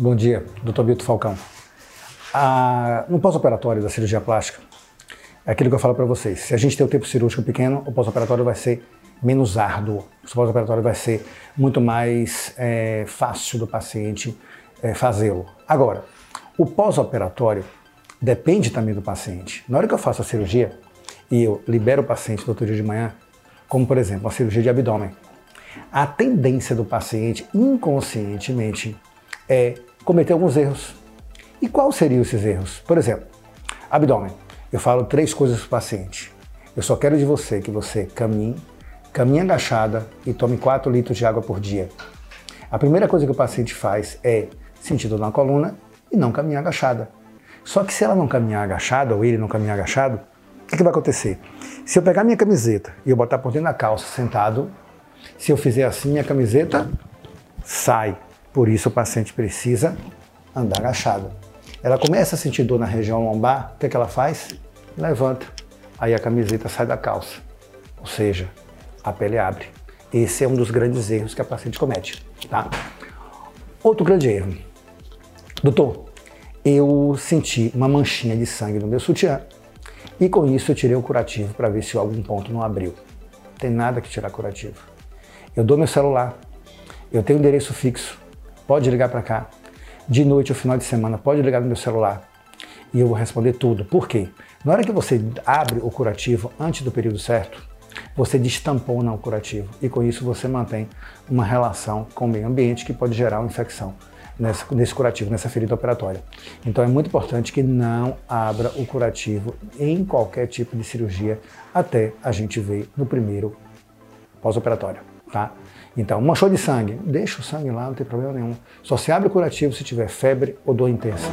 Bom dia, Dr. Bito Falcão. Ah, no pós-operatório da cirurgia plástica, é aquilo que eu falo para vocês. Se a gente tem o tempo cirúrgico pequeno, o pós-operatório vai ser menos árduo. O pós-operatório vai ser muito mais é, fácil do paciente é, fazê-lo. Agora, o pós-operatório depende também do paciente. Na hora que eu faço a cirurgia e eu libero o paciente no outro dia de manhã, como por exemplo a cirurgia de abdômen, a tendência do paciente inconscientemente é cometer alguns erros. E quais seriam esses erros? Por exemplo, abdômen. Eu falo três coisas para o paciente. Eu só quero de você que você caminhe, caminhe agachada e tome 4 litros de água por dia. A primeira coisa que o paciente faz é sentir dor na coluna e não caminhar agachada. Só que se ela não caminhar agachada, ou ele não caminhar agachado, o que, que vai acontecer? Se eu pegar minha camiseta e eu botar por dentro da calça sentado, se eu fizer assim, a camiseta sai. Por isso o paciente precisa andar agachado. Ela começa a sentir dor na região lombar, o que, é que ela faz? Levanta. Aí a camiseta sai da calça. Ou seja, a pele abre. Esse é um dos grandes erros que a paciente comete. Tá? Outro grande erro. Doutor, eu senti uma manchinha de sangue no meu sutiã e com isso eu tirei o curativo para ver se algum ponto não abriu. Não tem nada que tirar curativo. Eu dou meu celular, eu tenho endereço fixo, pode ligar para cá. De noite ou final de semana, pode ligar no meu celular e eu vou responder tudo. Por quê? Na hora que você abre o curativo antes do período certo, você destampona o curativo e com isso você mantém uma relação com o meio ambiente que pode gerar uma infecção nessa, nesse curativo, nessa ferida operatória. Então é muito importante que não abra o curativo em qualquer tipo de cirurgia até a gente ver no primeiro pós-operatório, tá? Então, manchou de sangue, deixa o sangue lá, não tem problema nenhum. Só se abre o curativo se tiver febre ou dor intensa.